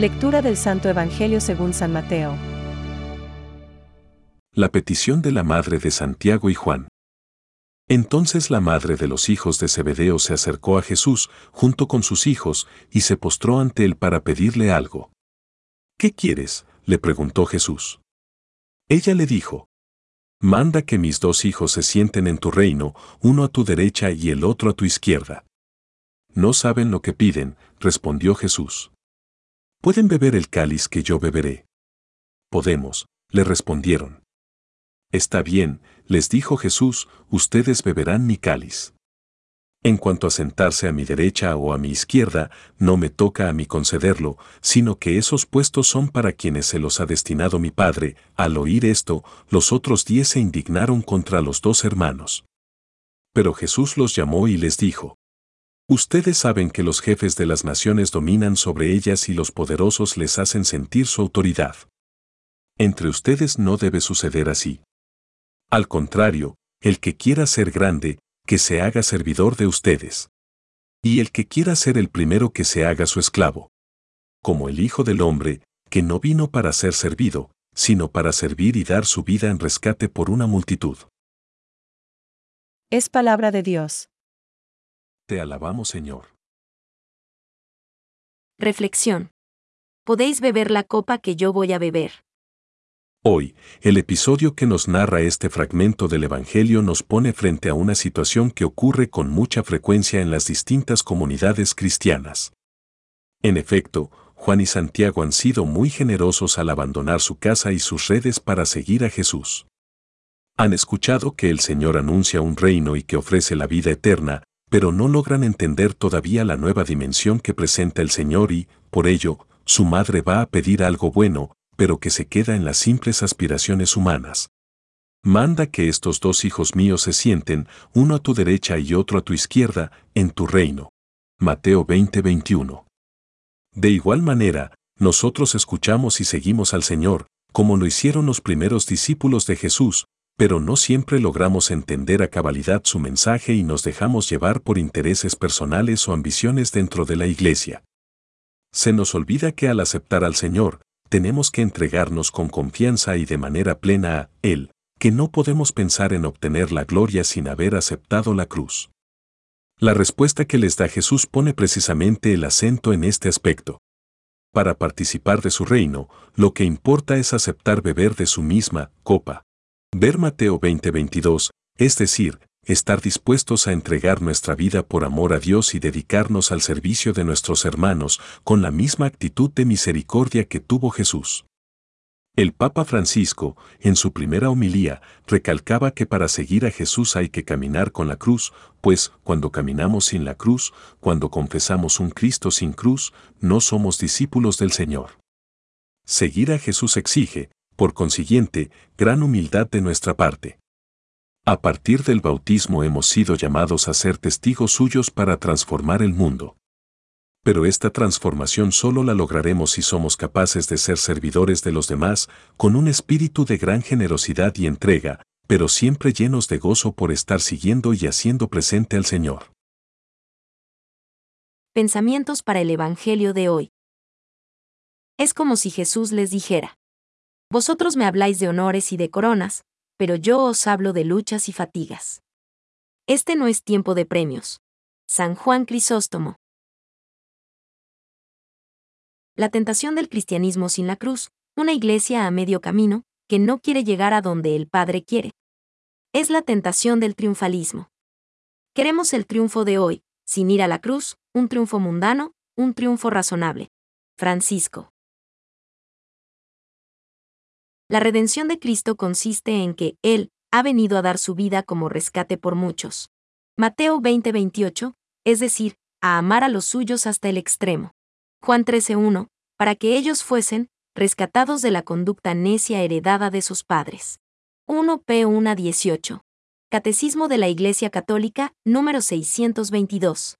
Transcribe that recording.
Lectura del Santo Evangelio según San Mateo. La petición de la madre de Santiago y Juan. Entonces la madre de los hijos de Zebedeo se acercó a Jesús junto con sus hijos y se postró ante él para pedirle algo. ¿Qué quieres? le preguntó Jesús. Ella le dijo, Manda que mis dos hijos se sienten en tu reino, uno a tu derecha y el otro a tu izquierda. No saben lo que piden, respondió Jesús. ¿Pueden beber el cáliz que yo beberé? Podemos, le respondieron. Está bien, les dijo Jesús, ustedes beberán mi cáliz. En cuanto a sentarse a mi derecha o a mi izquierda, no me toca a mí concederlo, sino que esos puestos son para quienes se los ha destinado mi Padre. Al oír esto, los otros diez se indignaron contra los dos hermanos. Pero Jesús los llamó y les dijo, Ustedes saben que los jefes de las naciones dominan sobre ellas y los poderosos les hacen sentir su autoridad. Entre ustedes no debe suceder así. Al contrario, el que quiera ser grande, que se haga servidor de ustedes. Y el que quiera ser el primero que se haga su esclavo. Como el Hijo del Hombre, que no vino para ser servido, sino para servir y dar su vida en rescate por una multitud. Es palabra de Dios. Te alabamos, Señor. Reflexión. Podéis beber la copa que yo voy a beber. Hoy, el episodio que nos narra este fragmento del Evangelio nos pone frente a una situación que ocurre con mucha frecuencia en las distintas comunidades cristianas. En efecto, Juan y Santiago han sido muy generosos al abandonar su casa y sus redes para seguir a Jesús. Han escuchado que el Señor anuncia un reino y que ofrece la vida eterna, pero no logran entender todavía la nueva dimensión que presenta el Señor y, por ello, su madre va a pedir algo bueno, pero que se queda en las simples aspiraciones humanas. Manda que estos dos hijos míos se sienten, uno a tu derecha y otro a tu izquierda, en tu reino. Mateo 20:21. De igual manera, nosotros escuchamos y seguimos al Señor, como lo hicieron los primeros discípulos de Jesús, pero no siempre logramos entender a cabalidad su mensaje y nos dejamos llevar por intereses personales o ambiciones dentro de la iglesia. Se nos olvida que al aceptar al Señor, tenemos que entregarnos con confianza y de manera plena a Él, que no podemos pensar en obtener la gloria sin haber aceptado la cruz. La respuesta que les da Jesús pone precisamente el acento en este aspecto. Para participar de su reino, lo que importa es aceptar beber de su misma copa. Ver Mateo 20:22, es decir, estar dispuestos a entregar nuestra vida por amor a Dios y dedicarnos al servicio de nuestros hermanos con la misma actitud de misericordia que tuvo Jesús. El Papa Francisco, en su primera homilía, recalcaba que para seguir a Jesús hay que caminar con la cruz, pues cuando caminamos sin la cruz, cuando confesamos un Cristo sin cruz, no somos discípulos del Señor. Seguir a Jesús exige, por consiguiente, gran humildad de nuestra parte. A partir del bautismo hemos sido llamados a ser testigos suyos para transformar el mundo. Pero esta transformación solo la lograremos si somos capaces de ser servidores de los demás, con un espíritu de gran generosidad y entrega, pero siempre llenos de gozo por estar siguiendo y haciendo presente al Señor. Pensamientos para el Evangelio de hoy. Es como si Jesús les dijera, vosotros me habláis de honores y de coronas, pero yo os hablo de luchas y fatigas. Este no es tiempo de premios. San Juan Crisóstomo. La tentación del cristianismo sin la cruz, una iglesia a medio camino, que no quiere llegar a donde el Padre quiere. Es la tentación del triunfalismo. Queremos el triunfo de hoy, sin ir a la cruz, un triunfo mundano, un triunfo razonable. Francisco. La redención de Cristo consiste en que Él ha venido a dar su vida como rescate por muchos. Mateo 20:28, es decir, a amar a los suyos hasta el extremo. Juan 13:1, para que ellos fuesen rescatados de la conducta necia heredada de sus padres. 1 P 1 18. Catecismo de la Iglesia Católica, número 622.